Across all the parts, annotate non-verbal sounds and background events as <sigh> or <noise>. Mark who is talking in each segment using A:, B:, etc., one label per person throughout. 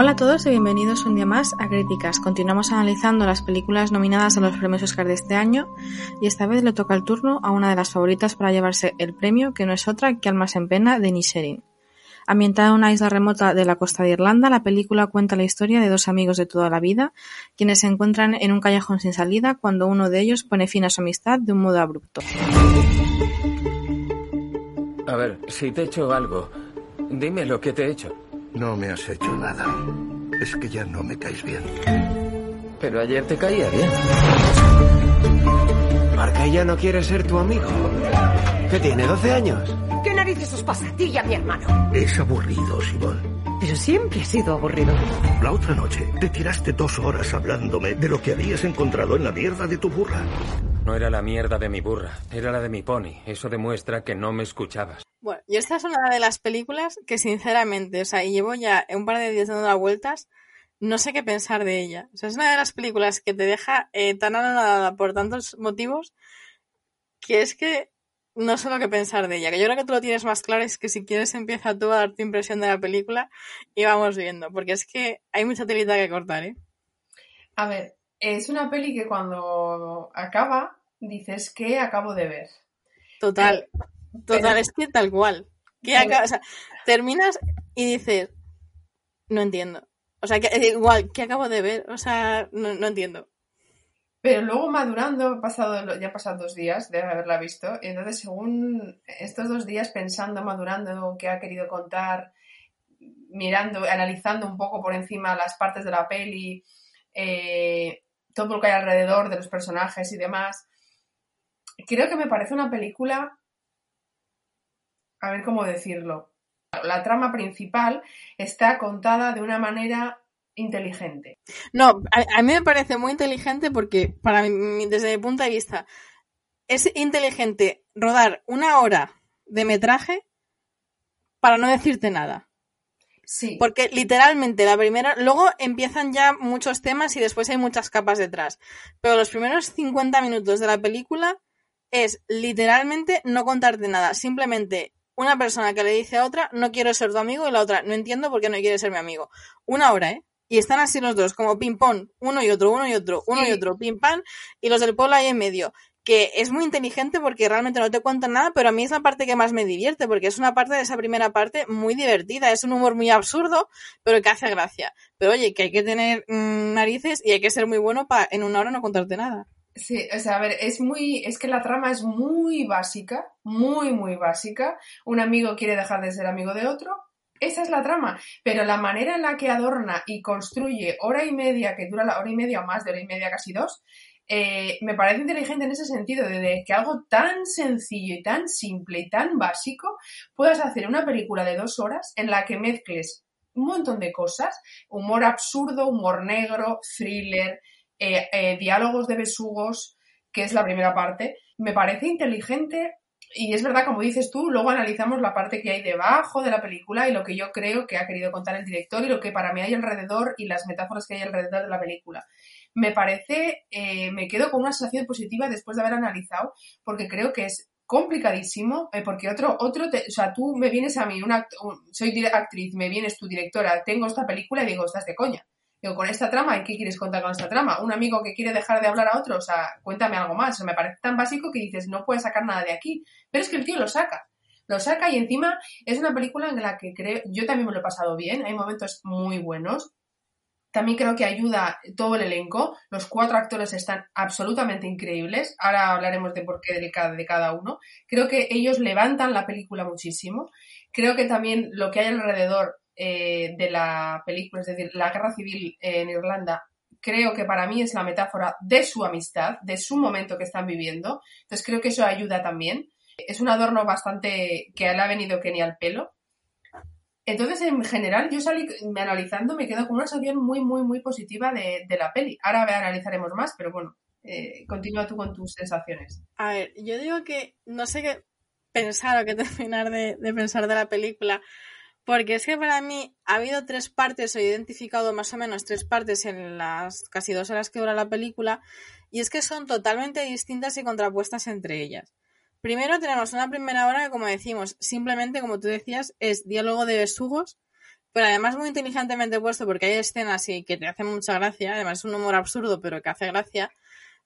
A: Hola a todos y bienvenidos un día más a Críticas. Continuamos analizando las películas nominadas a los premios Oscar de este año y esta vez le toca el turno a una de las favoritas para llevarse el premio, que no es otra que Almas en Pena de Nisherin. Ambientada en una isla remota de la costa de Irlanda, la película cuenta la historia de dos amigos de toda la vida, quienes se encuentran en un callejón sin salida cuando uno de ellos pone fin a su amistad de un modo abrupto.
B: A ver, si te he hecho algo, dime lo que te he hecho.
C: No me has hecho nada. Es que ya no me caes bien.
B: Pero ayer te caía bien.
D: Marca ya no quiere ser tu amigo. ¿Qué tiene, 12 años?
E: ¿Qué narices os pasa a ti y a mi hermano?
C: Es aburrido, Simón.
E: Pero siempre he sido aburrido.
C: La otra noche te tiraste dos horas hablándome de lo que habías encontrado en la mierda de tu burra.
B: No era la mierda de mi burra, era la de mi pony. Eso demuestra que no me escuchabas.
A: Bueno, y esta es una de las películas que sinceramente, o sea, y llevo ya un par de días dando las vueltas, no sé qué pensar de ella. O sea, es una de las películas que te deja eh, tan anonadada por tantos motivos que es que no sé lo que pensar de ella. Que yo creo que tú lo tienes más claro, es que si quieres empieza tú a darte impresión de la película y vamos viendo, porque es que hay mucha telita que cortar, ¿eh?
F: A ver, es una peli que cuando acaba dices que acabo de ver.
A: Total. Total, es que tal cual. Que o sea, terminas y dices, no entiendo. O sea, que igual, ¿qué acabo de ver? O sea, no, no entiendo.
F: Pero luego madurando, pasado, ya han pasado dos días de haberla visto, y entonces según estos dos días pensando, madurando qué ha querido contar, mirando, analizando un poco por encima las partes de la peli, eh, todo lo que hay alrededor de los personajes y demás, creo que me parece una película a ver cómo decirlo. La trama principal está contada de una manera inteligente.
A: No, a, a mí me parece muy inteligente porque, para mí, desde mi punto de vista, es inteligente rodar una hora de metraje para no decirte nada.
F: Sí.
A: Porque literalmente la primera, luego empiezan ya muchos temas y después hay muchas capas detrás. Pero los primeros 50 minutos de la película es literalmente no contarte nada, simplemente una persona que le dice a otra, no quiero ser tu amigo, y la otra, no entiendo por qué no quiere ser mi amigo. Una hora, ¿eh? Y están así los dos, como ping-pong, uno y otro, uno y otro, uno
F: Sí.
A: y otro, ping-pong, y los del pueblo ahí en medio. Que es muy inteligente porque realmente no te cuentan nada, pero a mí es la parte que más me divierte, porque es una parte de esa primera parte muy divertida. Es un humor muy absurdo, pero que hace gracia. Pero oye, que hay que tener mm, narices y hay que ser muy bueno para en una hora no contarte nada.
F: Sí, o sea, a ver, es muy, es que la trama es muy básica, muy, muy básica. Un amigo quiere dejar de ser amigo de otro. Esa es la trama, pero la manera en la que adorna y construye hora y media, que dura la hora y media o más de hora y media, casi dos, eh, me parece inteligente en ese sentido, de, que algo tan sencillo y tan simple y tan básico puedas hacer una película de dos horas en la que mezcles un montón de cosas, humor absurdo, humor negro, thriller, eh, eh, diálogos de besugos, que es la primera parte, me parece inteligente y es verdad, como dices tú, luego analizamos la parte que hay debajo de la película y lo que yo creo que ha querido contar el director y lo que para mí hay alrededor y las metáforas que hay alrededor de la película. Me parece, eh, me quedo con una sensación positiva después de haber analizado, porque creo que es complicadísimo, eh, porque otro, otro te- o sea, tú me vienes a mí, una, soy actriz, me vienes tu directora, tengo esta película y digo, estás de coña. Digo, con esta trama, ¿y qué quieres contar con esta trama? ¿Un amigo que quiere dejar de hablar a otro? O sea, cuéntame algo más. Me parece tan básico que dices, no puedes sacar nada de aquí. Pero es que el tío lo saca. Lo saca y encima es una película en la que creo, yo también me lo he pasado bien, hay momentos muy buenos. También creo que ayuda todo el elenco. Los cuatro actores están absolutamente increíbles. Ahora hablaremos de por qué de cada, de cada uno. Creo que ellos levantan la película muchísimo. Creo que también lo que hay alrededor eh, de la película, es decir, la guerra civil en Irlanda, creo que para mí es la metáfora de su amistad, de su momento que están viviendo. Entonces creo que eso ayuda también. Es un adorno bastante que le ha venido Kenny al pelo. Entonces, en general, yo salí me analizando, me quedo con una sensación muy, muy, muy positiva de, de la peli. Ahora analizaremos más, pero bueno, eh, continúa tú con tus sensaciones.
A: A ver, yo digo que no sé qué pensar o qué <laughs> terminar de, de pensar de la película, porque es que para mí ha habido tres partes, he identificado más o menos tres partes en las casi dos horas que dura la película, y es que son totalmente distintas y contrapuestas entre ellas. Primero tenemos una primera hora que, como decimos, simplemente, como tú decías, es diálogo de besugos, pero además muy inteligentemente puesto porque hay escenas y que te hacen mucha gracia, además es un humor absurdo, pero que hace gracia,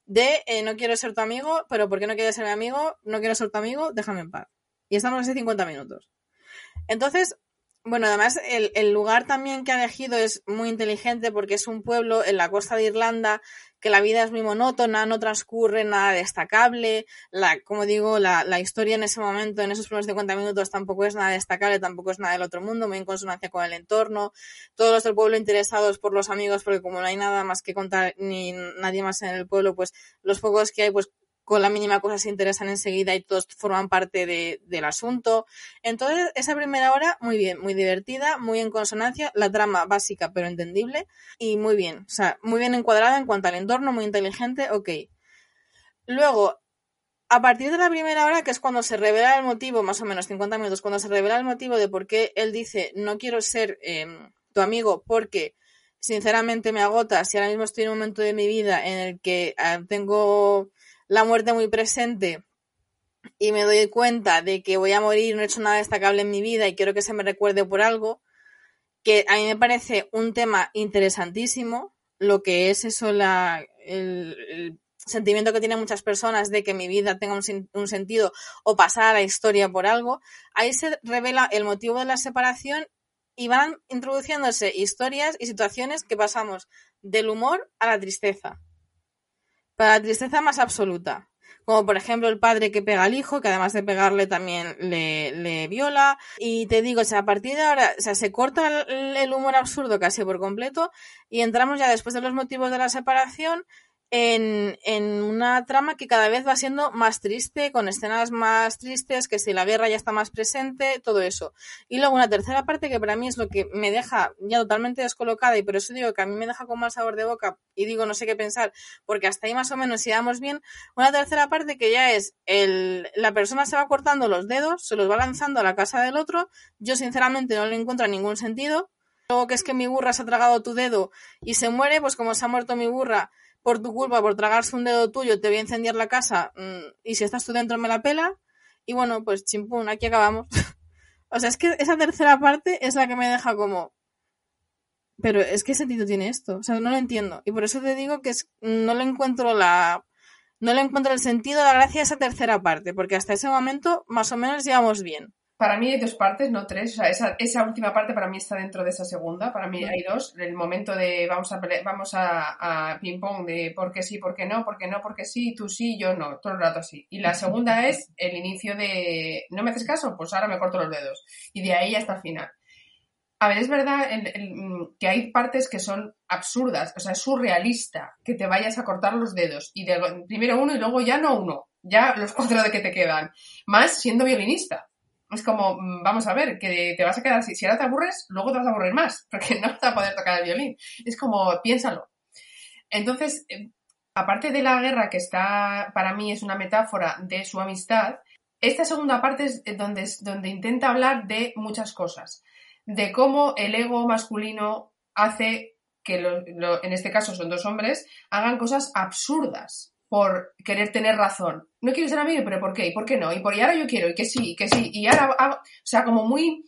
A: de eh, no quiero ser tu amigo, pero ¿por qué no quieres ser mi amigo? No quiero ser tu amigo, déjame en paz. Y estamos así 50 minutos. Entonces, bueno, además el, el, lugar también que ha elegido es muy inteligente porque es un pueblo en la costa de Irlanda que la vida es muy monótona, no transcurre nada destacable, la, como digo, la, la historia en ese momento, en esos primeros 50 minutos tampoco es nada destacable, tampoco es nada del otro mundo, muy en consonancia con el entorno, todos los del pueblo interesados por los amigos porque como no hay nada más que contar ni nadie más en el pueblo, pues los pocos que hay pues con la mínima cosa se interesan enseguida y todos forman parte de, del asunto. Entonces, esa primera hora, muy bien, muy divertida, muy en consonancia, la trama básica pero entendible y muy bien, o sea, muy bien encuadrada en cuanto al entorno, muy inteligente, ok. Luego, a partir de la primera hora, que es cuando se revela el motivo, más o menos 50 minutos, cuando se revela el motivo de por qué él dice no quiero ser eh, tu amigo porque sinceramente me agota si ahora mismo estoy en un momento de mi vida en el que uh, tengo la muerte muy presente y me doy cuenta de que voy a morir, no he hecho nada destacable en mi vida y quiero que se me recuerde por algo, que a mí me parece un tema interesantísimo, lo que es eso, la, el, sentimiento que tienen muchas personas de que mi vida tenga un, un, sentido o pasar a la historia por algo, ahí se revela el motivo de la separación y van introduciéndose historias y situaciones que pasamos del humor a la tristeza la tristeza más absoluta. Como por ejemplo el padre que pega al hijo, que además de pegarle también le, le viola. Y te digo, o sea, a partir de ahora, o sea, se corta el humor absurdo casi por completo y entramos ya después de los motivos de la separación en, en, una trama que cada vez va siendo más triste, con escenas más tristes, que si la guerra ya está más presente, todo eso. Y luego una tercera parte que para mí es lo que me deja ya totalmente descolocada y por eso digo que a mí me deja con mal sabor de boca y digo no sé qué pensar, porque hasta ahí más o menos íbamos bien. Una tercera parte que ya es el, la persona se va cortando los dedos, se los va lanzando a la casa del otro, yo sinceramente no le encuentro ningún sentido. Luego que es que mi burra se ha tragado tu dedo y se muere, pues como se ha muerto mi burra, por tu culpa, por tragarse un dedo tuyo, te voy a incendiar la casa mmm, y si estás tú dentro me la pela. Y bueno, pues chimpún, aquí acabamos. <laughs> o sea, es que esa tercera parte es la que me deja como... Pero es que sentido tiene esto, o sea, no lo entiendo. Y por eso te digo que no le encuentro la... No le encuentro el sentido, la gracia a esa tercera parte, porque hasta ese momento más o menos llevamos bien
F: para mí hay dos partes, no tres. O sea, esa, esa, última parte para mí está dentro de esa segunda. Para mí hay dos. El momento de vamos a vamos a, a ping-pong de por qué sí, por qué no, por qué no, por qué sí, tú sí, yo no. Todo el rato sí. Y la segunda es el inicio de no me haces caso, pues ahora me corto los dedos. Y de ahí hasta el final. A ver, es verdad el, el, que hay partes que son absurdas, o sea, es surrealista que te vayas a cortar los dedos y de, primero uno y luego ya no uno, ya los cuatro de que te quedan, más siendo violinista es como, mm, vamos a ver, que te vas a quedar así. Si ahora te aburres, luego te vas a aburrir más, <laughs> porque no vas a poder tocar el violín. Es como, piénsalo. Entonces, eh, aparte de la guerra, que está, para mí es una metáfora de su amistad, esta segunda parte es donde, donde intenta hablar de muchas cosas. De cómo el ego masculino hace que, en este caso son dos hombres, hagan cosas absurdas por querer tener razón. No quiero ser amigo, pero ¿por qué? ¿Y por qué no? Y por y ahora yo quiero, y que sí, y que sí, y ahora hago, o sea, como muy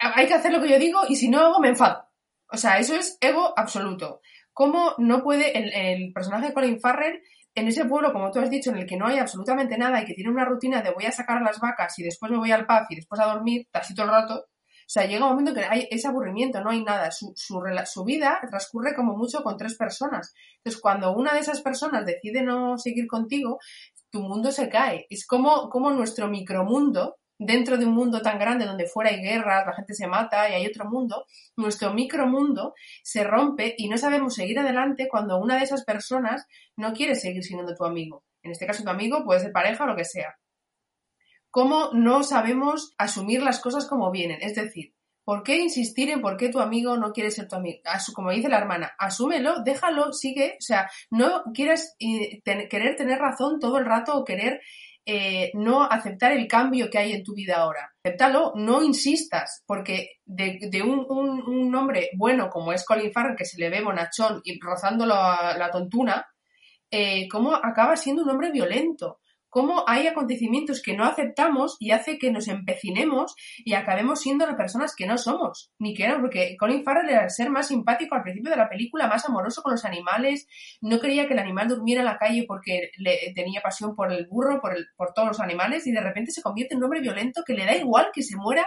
F: hay que hacer lo que yo digo y si no hago me enfado. O sea, eso es ego absoluto. ¿Cómo no puede el, personaje de Colin Farrell en ese pueblo, como tú has dicho, en el que no hay absolutamente nada y que tiene una rutina de voy a sacar las vacas y después me voy al pub y después a dormir, casi todo el rato, sea, llega un momento que hay ese aburrimiento, no hay nada. Su, su, vida transcurre como mucho con tres personas. Entonces, cuando una de esas personas decide no seguir contigo, tu mundo se cae. Es como, como nuestro micromundo, dentro de un mundo tan grande donde fuera hay guerras, la gente se mata y hay otro mundo, nuestro micromundo se rompe y no sabemos seguir adelante cuando una de esas personas no quiere seguir siendo tu amigo. En este caso, tu amigo puede ser pareja o lo que sea cómo no sabemos asumir las cosas como vienen. Es decir, ¿Por qué insistir en por qué tu amigo no quiere ser tu amigo? Como dice la hermana, asúmelo, déjalo, sigue. O sea, no quieras eh, querer tener razón todo el rato o querer eh, no aceptar el cambio que hay en tu vida ahora. Acéptalo, no insistas, porque de, un hombre bueno como es Colin Farrell, que se le ve bonachón y rozando la, la tontuna, eh, cómo acaba siendo un hombre violento. Cómo hay acontecimientos que no aceptamos y hace que nos empecinemos y acabemos siendo las personas que no somos, ni que éramos, porque Colin Farrell era el ser más simpático al principio de la película, más amoroso con los animales, no quería que el animal durmiera en la calle porque le, tenía pasión por el burro, por, el, por todos los animales, y de repente se convierte en un hombre violento que le da igual que se muera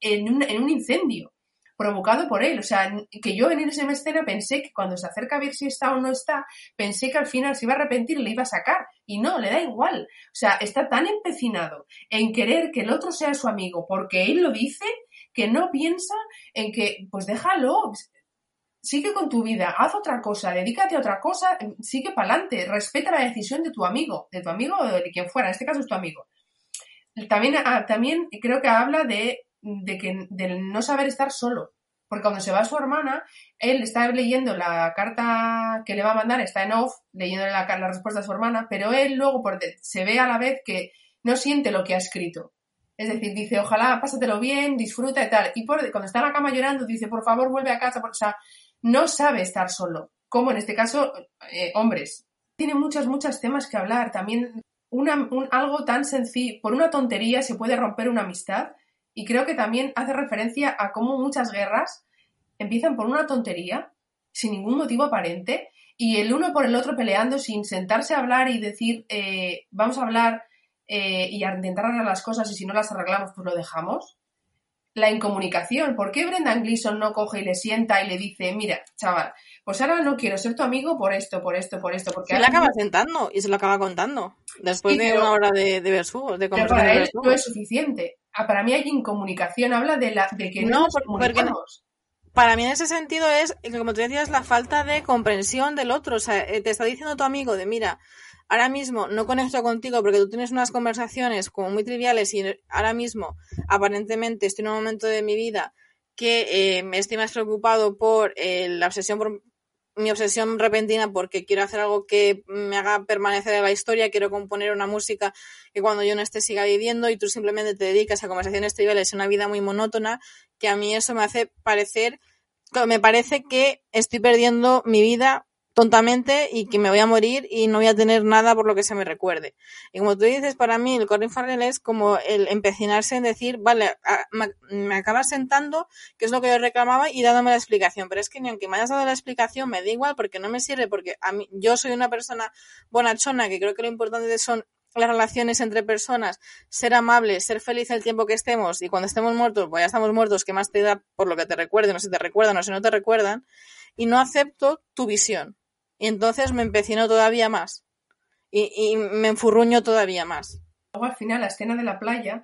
F: en un, en un incendio provocado por él. O sea, que yo en esa escena pensé que cuando se acerca a ver si está o no está, pensé que al final se iba a arrepentir y le iba a sacar. Y no, le da igual. O sea, está tan empecinado en querer que el otro sea su amigo porque él lo dice que no piensa en que, pues déjalo, sigue con tu vida, haz otra cosa, dedícate a otra cosa, sigue para adelante, respeta la decisión de tu amigo, de tu amigo o de quien fuera, en este caso es tu amigo. También, ah, también creo que habla de, de que, del no saber estar solo, porque cuando se va su hermana, él está leyendo la carta que le va a mandar, está en off, leyéndole la, la respuesta a su hermana, pero él luego por se ve a la vez que no siente lo que ha escrito. Es decir, dice, ojalá pásatelo bien, disfruta y tal. Y cuando está en la cama llorando, dice, por favor, vuelve a casa. O sea, no sabe estar solo. Como en este caso, eh, hombres. Tiene muchos, muchos temas que hablar. También algo tan sencillo, por una tontería se puede romper una amistad. Y creo que también hace referencia a cómo muchas guerras empiezan por una tontería, sin ningún motivo aparente, y el uno por el otro peleando sin sentarse a hablar y decir, eh, vamos a hablar eh, y a intentar arreglar las cosas y si no las arreglamos, pues lo dejamos. La incomunicación. ¿Por qué Brendan Gleeson no coge y le sienta y le dice, mira, chaval, pues ahora no quiero ser tu amigo por esto, por esto, por esto? Porque
A: Se le acaba sentando y se lo acaba contando. Después
F: Sí,
A: de
F: pero-
A: una hora de, de versugos, de
F: pero
A: conversación
F: para
A: de
F: él no es suficiente. Ah, Para mí hay incomunicación. Habla de, la, de que no,
A: No,
F: nos
A: porque no-
F: comunicamos.
A: Para mí en ese sentido es, como tú decías, la falta de comprensión del otro. O sea, eh, te está diciendo tu amigo de, mira, ahora mismo no conecto contigo porque tú tienes unas conversaciones como muy triviales y ahora mismo aparentemente estoy en un momento de mi vida que eh, me estoy más preocupado por eh, la obsesión por mi obsesión repentina porque quiero hacer algo que me haga permanecer en la historia, quiero componer una música que cuando yo no esté siga viviendo y tú simplemente te dedicas a conversaciones triviales, una vida muy monótona, que a mí eso me hace parecer, me parece que estoy perdiendo mi vida tontamente y que me voy a morir y no voy a tener nada por lo que se me recuerde. Y como tú dices, para mí el Colin Farrell es como el empecinarse en decir, vale, me, acabas sentando, que es lo que yo reclamaba, y dándome la explicación. Pero es que ni aunque me hayas dado la explicación, me da igual porque no me sirve, porque a mí, yo soy una persona bonachona, que creo que lo importante son las relaciones entre personas, ser amable, ser feliz el tiempo que estemos, y cuando estemos muertos, pues ya estamos muertos, ¿qué más te da por lo que te recuerden, o si te recuerdan o si no te recuerdan? Y no acepto tu visión. Y entonces me empecino todavía más. Y, me enfurruño todavía más.
F: Luego al final, la escena de la playa,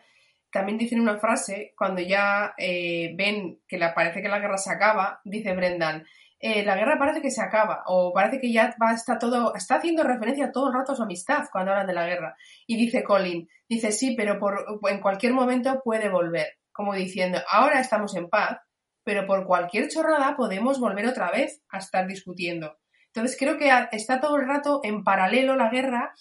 F: también dicen una frase, cuando ya eh, ven que la, parece que la guerra se acaba, dice Brendan, eh, la guerra parece que se acaba, o parece que ya va, está todo, está haciendo referencia todo el rato a su amistad cuando hablan de la guerra. Y dice Colin, dice sí, pero por, en cualquier momento puede volver, como diciendo, ahora estamos en paz, pero por cualquier chorrada podemos volver otra vez a estar discutiendo. Entonces creo que está todo el rato en paralelo la guerra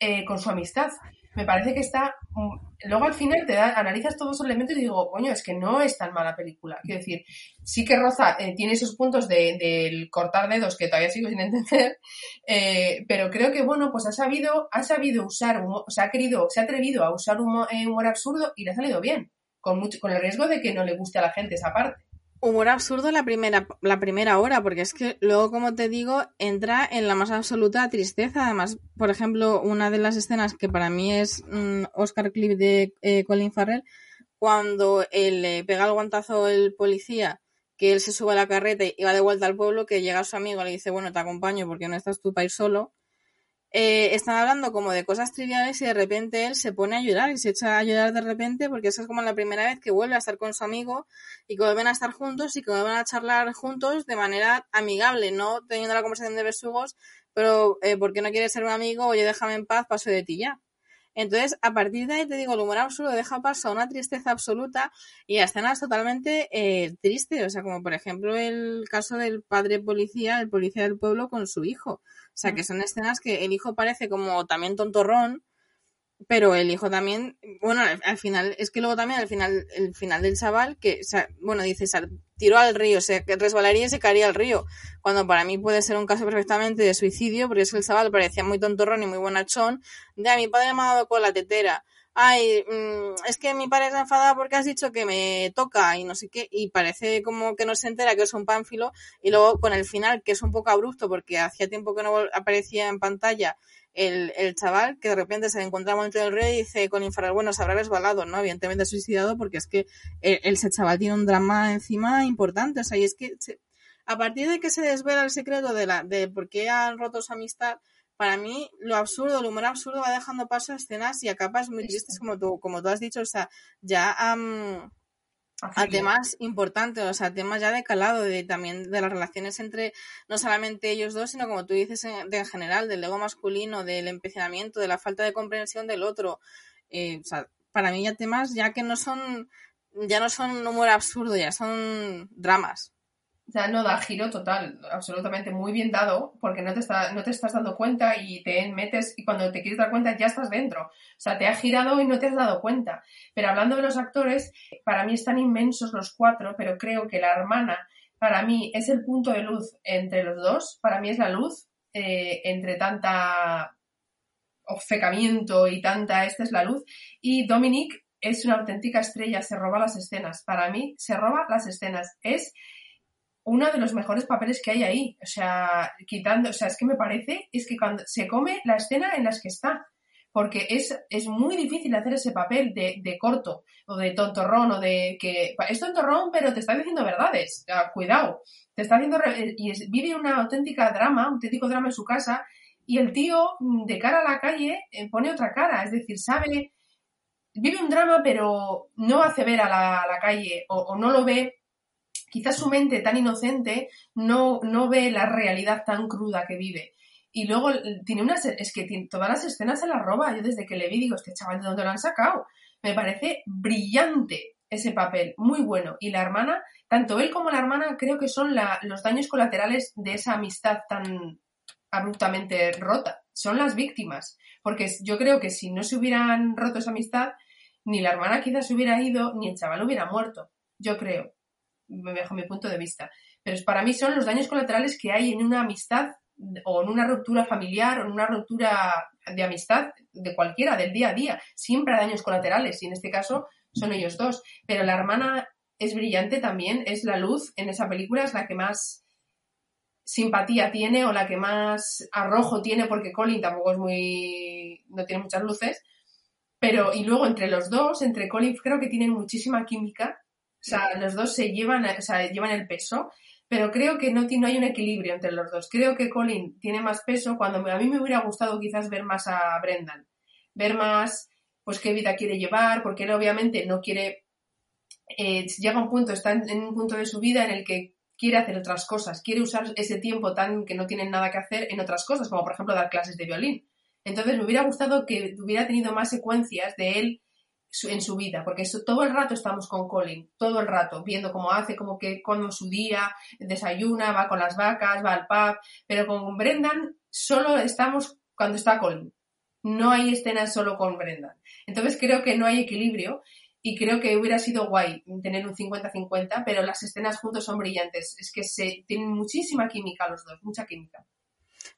F: eh, con su amistad. Me parece que está. mm, Luego al final te da, analizas todos esos elementos y digo, coño, es que no es tan mala película. Quiero decir, sí que Roza eh, tiene esos puntos de- del cortar dedos que todavía sigo sin <laughs> entender, eh, pero creo que, bueno, pues ha sabido, ha sabido usar, humor, o ha querido, se ha atrevido a usar humor, eh, humor absurdo y le ha salido bien, con, mucho, con el riesgo de que no le guste a la gente esa parte.
A: Humor absurdo la primera, la primera hora, porque es que luego, como te digo, entra en la más absoluta tristeza. Además, por ejemplo, una de las escenas que para mí es mm, Oscar Clip de eh, Colin Farrell, cuando él le pega el guantazo el policía, que él se sube a la carreta y va de vuelta al pueblo, que llega su amigo y le dice, bueno, te acompaño porque no estás tú para ir solo. Eh, están hablando como de cosas triviales y de repente él se pone a llorar y se echa a llorar de repente porque esa es como la primera vez que vuelve a estar con su amigo y que vuelven a estar juntos y que vuelven a charlar juntos de manera amigable, no teniendo la conversación de besugos, pero eh, ¿por qué no quieres ser un amigo? Oye, déjame en paz, paso de ti ya. Entonces, a partir de ahí te digo, el humor absurdo deja paso a una tristeza absoluta y a escenas totalmente eh, tristes. O sea, como por ejemplo el caso del padre policía, el policía del pueblo con su hijo. O sea, que son escenas que el hijo parece como también tontorrón, pero el hijo también, bueno, al, final, es que luego también al final, el final del chaval, que, bueno, dice, tiró al río, se resbalaría y se caería al río, cuando para mí puede ser un caso perfectamente de suicidio, porque es que el chaval parecía muy tontorrón y muy bonachón, de a mi padre me ha dado con la tetera, ay, mm, es que mi padre está enfadado porque has dicho que me toca y no sé qué, y parece como que no se entera que es un pánfilo, y luego con el final, que es un poco abrupto porque hacía tiempo que no aparecía en pantalla, el, el, chaval que de repente se encuentra dentro del río y dice con infrared, bueno, se habrá resbalado, ¿no? Evidentemente suicidado porque es que el, ese chaval tiene un drama encima importante, o sea, y es que a partir de que se desvela el secreto de, la, de por qué han roto su amistad, para mí lo absurdo, el humor absurdo va dejando paso a escenas y a capas muy tristes como tú, como tú has dicho, o sea, ya a temas importantes, o sea, temas ya de calado, de también de las relaciones entre no solamente ellos dos, sino como tú dices en, de, en general, del ego masculino, del empecinamiento, de la falta de comprensión del otro. Eh, o sea, para mí ya temas ya que no son, ya no son humor absurdo, ya son dramas.
F: O sea, no da giro total, absolutamente muy bien dado, porque no te, está, no te estás dando cuenta y te metes y cuando te quieres dar cuenta ya estás dentro. O sea, te ha girado y no te has dado cuenta. Pero hablando de los actores, para mí están inmensos los cuatro, pero creo que la hermana, para mí, es el punto de luz entre los dos. Para mí es la luz eh, entre tanta ofecamiento y tanta, esta es la luz. Y Dominic es una auténtica estrella, se roba las escenas. Para mí, se roba las escenas. Es uno de los mejores papeles que hay ahí. O sea, quitando, o sea, es que me parece, es que cuando se come la escena en las que está. Porque es, es muy difícil hacer ese papel de, de corto o de tontorrón o de que es tontorrón pero te está diciendo verdades. cuidado. Te está haciendo y vive una auténtica drama, un auténtico drama en su casa y el tío de cara a la calle eh, pone otra cara. Es decir, sabe, vive un drama pero no hace ver a la, la calle o no lo ve quizás su mente tan inocente no, no ve la realidad tan cruda que vive. Y luego tiene unas, es que todas las escenas se las roba. Yo desde que le vi digo, este chaval, ¿de dónde lo han sacado? Me parece brillante ese papel, muy bueno. Y la hermana, tanto él como la hermana, creo que son los daños colaterales de esa amistad tan abruptamente rota. Son las víctimas. Porque yo creo que si no se hubieran roto esa amistad, ni la hermana quizás se hubiera ido, ni el chaval hubiera muerto. Yo creo bajo mi punto de vista. Pero para mí son los daños colaterales que hay en una amistad o en una ruptura familiar o en una ruptura de amistad de cualquiera, del día a día. Siempre hay daños colaterales y en este caso son ellos dos. Pero la hermana es brillante también, es la luz en esa película, es la que más simpatía tiene o la que más arrojo tiene porque Colin tampoco es muy no tiene muchas luces pero y luego entre los dos entre Colin creo que tienen muchísima química sea, los dos se llevan, o sea, llevan el peso, pero creo que no, no hay un equilibrio entre los dos. Creo que Colin tiene más peso cuando a mí me hubiera gustado quizás ver más a Brendan, ver más pues qué vida quiere llevar, porque él obviamente no quiere, eh, llega un punto, está en, un punto de su vida en el que quiere hacer otras cosas, quiere usar ese tiempo tan que no tienen nada que hacer en otras cosas, como por ejemplo dar clases de violín. Entonces me hubiera gustado que hubiera tenido más secuencias de él en su vida, porque todo el rato estamos con Colin, todo el rato, viendo cómo hace, como que cuando su día, desayuna, va con las vacas, va al pub, pero con Brendan solo estamos cuando está Colin. No hay escenas solo con Brendan. Entonces creo que no hay equilibrio y creo que hubiera sido guay tener un 50-50, pero las escenas juntos son brillantes. Es que se tienen muchísima química los dos, mucha química.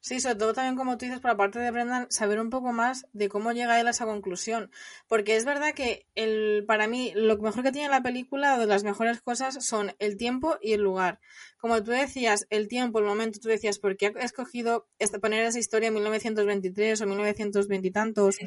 A: Sí, sobre todo también como tú dices, por la parte de Brendan, saber un poco más de cómo llega él a esa conclusión. Porque es verdad que el, para mí lo mejor que tiene la película, o de las mejores cosas, son el tiempo y el lugar. Como tú decías, el tiempo, el momento, tú decías, ¿por qué ha escogido poner esa historia en 1923 o 1920 y tantos?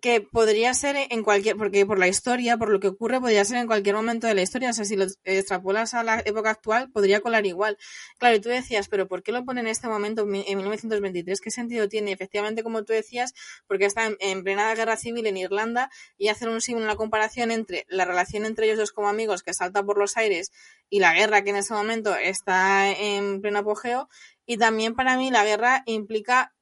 A: Que podría ser en cualquier, porque por la historia, por lo que ocurre, podría ser en cualquier momento de la historia. O sea, si lo extrapolas a la época actual, podría colar igual. Claro, y tú decías, pero ¿por qué lo pone en este momento, en 1923? ¿Qué sentido tiene? Efectivamente, como tú decías, porque está en, plena guerra civil en Irlanda y hacer un una comparación entre la relación entre ellos dos como amigos que salta por los aires y la guerra que en ese momento está en pleno apogeo. Y también para mí la guerra implica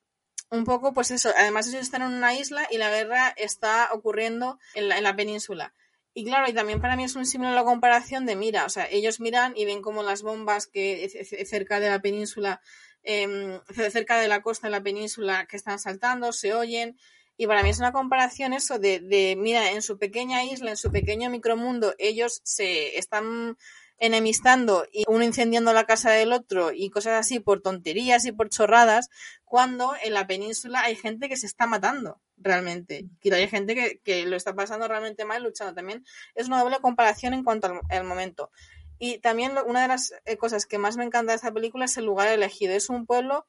A: un poco, pues eso, además ellos están en una isla y la guerra está ocurriendo en la, en la península. Y claro, y también para mí es un símbolo la comparación de mira, o sea, ellos miran y ven como las bombas que cerca de la península, eh, cerca de la costa de la península que están saltando, se oyen, y para mí es una comparación eso de, de, mira, en su pequeña isla, en su pequeño micromundo, ellos se están enemistando y uno incendiando la casa del otro y cosas así por tonterías y por chorradas, cuando en la península hay gente que se está matando realmente. Y hay gente que, que lo está pasando realmente mal luchando también. Es una doble comparación en cuanto al, al momento. Y también una de las eh, cosas que más me encanta de esta película es el lugar elegido. Es un pueblo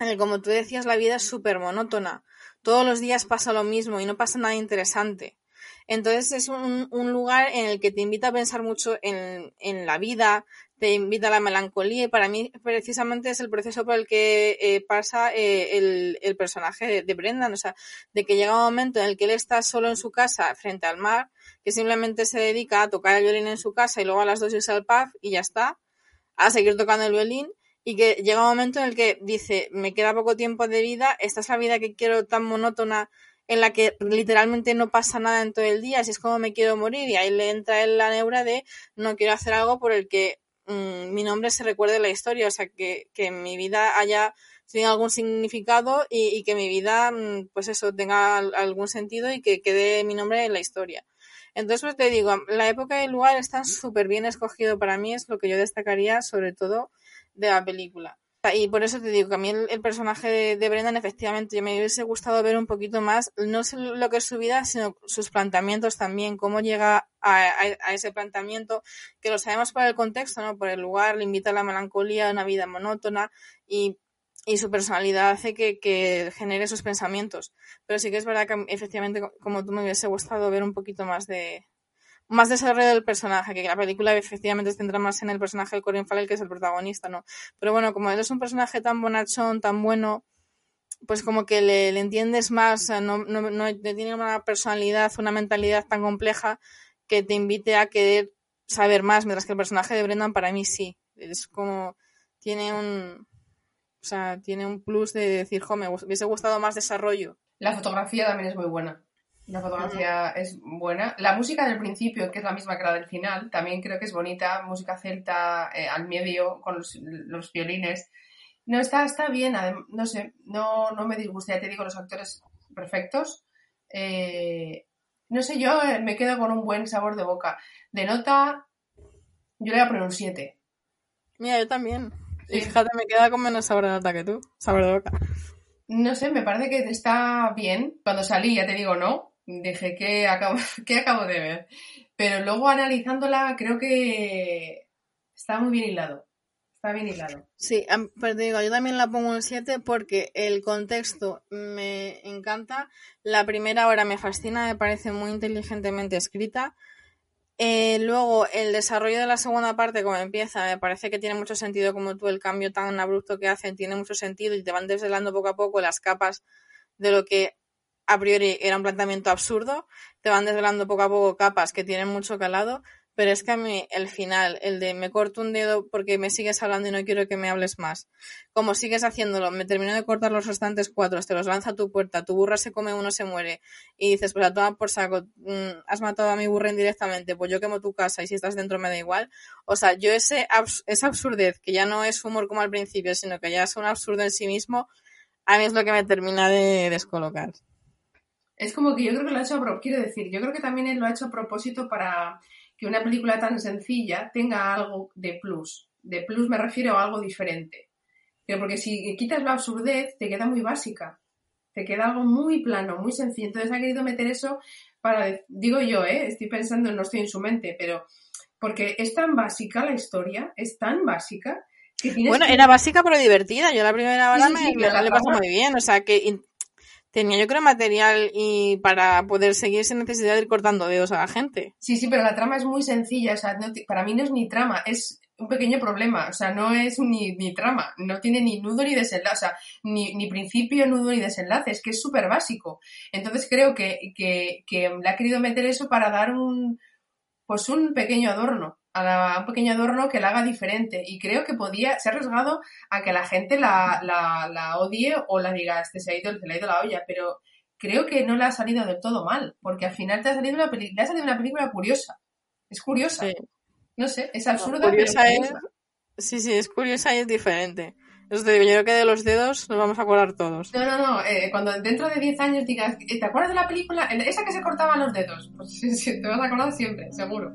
A: en el, como tú decías, la vida es súper monótona todos los días pasa lo mismo y no pasa nada interesante. Entonces es un, un, lugar en el que te invita a pensar mucho en, en, la vida, te invita a la melancolía y para mí precisamente es el proceso por el que eh, pasa eh, el, personaje de, de, Brendan, o sea, de que llega un momento en el que él está solo en su casa frente al mar, que simplemente se dedica a tocar el violín en su casa y luego a las dos irse al pub y ya está, a seguir tocando el violín y que llega un momento en el que dice, me queda poco tiempo de vida, esta es la vida que quiero tan monótona en la que literalmente no pasa nada en todo el día, así es como me quiero morir y ahí le entra en la neura de no quiero hacer algo por el que mmm, mi nombre se recuerde la historia, o sea, que, que mi vida haya algún significado y, y, que mi vida, mm, pues eso, tenga algún sentido y que quede mi nombre en la historia. Entonces, pues te digo, la época y el lugar están súper bien escogido para mí, es lo que yo destacaría sobre todo de la película. Y por eso te digo que a mí el, personaje de, de, Brendan, efectivamente, me hubiese gustado ver un poquito más, no sé lo que es su vida, sino sus planteamientos también, cómo llega a, ese planteamiento, que lo sabemos por el contexto, ¿no? Por el lugar, le invita a la melancolía, a una vida monótona, y, y su personalidad hace que, que, genere esos pensamientos. Pero sí que es verdad que efectivamente, como tú me hubiese gustado ver un poquito más de, más desarrollo del personaje, que la película efectivamente se centra más en el personaje de Corin Farrell, que es el protagonista, ¿no? Pero bueno, como él es un personaje tan bonachón, tan bueno, pues como que le, entiendes más, no, no, no, tiene una personalidad, una mentalidad tan compleja que te invite a querer saber más, mientras que el personaje de Brendan para mí sí, es como, tiene un, o sea, tiene un plus de decir, jo, me hubiese gustado más desarrollo.
F: La fotografía también es muy buena. La fotografía es buena. La música del principio, que es la misma que la del final, también creo que es bonita. Música celta eh, al medio con los, los, violines. No, está, está bien. No sé, no, no me disgusta. Ya te digo, los actores perfectos. Eh, no sé, yo eh, me quedo con un buen sabor de boca. De nota, yo le voy a poner un 7.
A: Mira, yo también. Sí. Y fíjate, me queda con menos sabor de nota que tú. Sabor de boca.
F: No sé, me parece que está bien. Cuando salí, ya te digo, no dije, ¿qué acabo, <laughs> ¿qué acabo de ver? Pero luego analizándola, creo que está muy bien hilado. Está bien hilado.
A: Sí, pero te digo, yo también la pongo un 7 porque el contexto me encanta. La primera hora me fascina, me parece muy inteligentemente escrita. Eh, luego, el desarrollo de la segunda parte, como empieza, me parece que tiene mucho sentido, como tú, el cambio tan abrupto que hacen, tiene mucho sentido y te van desvelando poco a poco las capas de lo que a priori era un planteamiento absurdo, te van desvelando poco a poco capas que tienen mucho calado, pero es que a mí el final, el de me corto un dedo porque me sigues hablando y no quiero que me hables más, como sigues haciéndolo, me termino de cortar los restantes cuatro, te los lanza a tu puerta, tu burra se come, uno se muere, y dices, pues a toma por saco, mmm, has matado a mi burra indirectamente, pues yo quemo tu casa y si estás dentro me da igual. O sea, yo ese esa absurdez, que ya no es humor como al principio, sino que ya es un absurdo en sí mismo, a mí es lo que me termina de descolocar.
F: Es como que yo creo que lo ha hecho, a quiero decir, yo creo que también él lo ha hecho a propósito para que una película tan sencilla tenga algo de plus. De plus me refiero a algo diferente. Pero porque si quitas la absurdez, te queda muy básica. Te queda algo muy plano, muy sencillo. Entonces ha querido meter eso para, digo yo, ¿eh? estoy pensando, no estoy en su mente, pero porque es tan básica la historia, es tan básica, que
A: bueno,
F: que...
A: era básica pero divertida. Yo la primera hora sí, sí, sí, me, me, le pasó muy bien. O sea, que tenía yo creo material y para poder seguir sin necesidad de ir cortando dedos a la gente.
F: Sí, sí, pero la trama es muy sencilla, o sea, para mí no es ni trama, es un pequeño problema, o sea, no es ni, ni trama, no tiene ni nudo ni desenlace, o sea, ni, ni principio, nudo ni desenlace, es que es súper básico. Entonces creo que, que, que le ha querido meter eso para dar un, pues un pequeño adorno a, un pequeño adorno que la haga diferente. Y creo que podía, se ha arriesgado a que la gente la, la, la odie o la diga, este se ha ido, se le ha ido la olla, pero creo que no le ha salido del todo mal, porque al final te ha salido una peli- le ha salido una película curiosa. Es curiosa.
A: Sí.
F: No sé, es absurda,
A: curiosa
F: pero
A: es-
F: curiosa.
A: Sí, sí, es curiosa y es diferente. Yo creo que de los dedos nos vamos a acordar todos.
F: No, no, no. eh, cuando dentro de 10 años digas, "Eh, ¿te acuerdas de la película? El- Esa que se cortaban los dedos. Pues sí, sí, te vas a acordar siempre, seguro.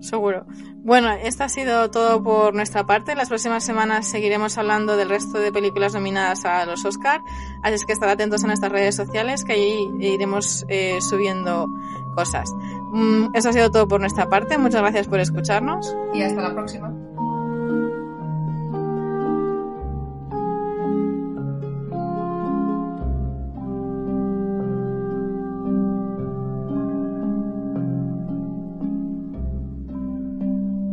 A: Seguro. Bueno, esto ha sido todo por nuestra parte. Las próximas semanas seguiremos hablando del resto de películas nominadas a los Oscar. Así es que estar atentos a nuestras redes sociales, que ahí iremos eh, subiendo cosas. Mm, eso ha sido todo por nuestra parte. Muchas gracias por escucharnos.
F: Y hasta la próxima.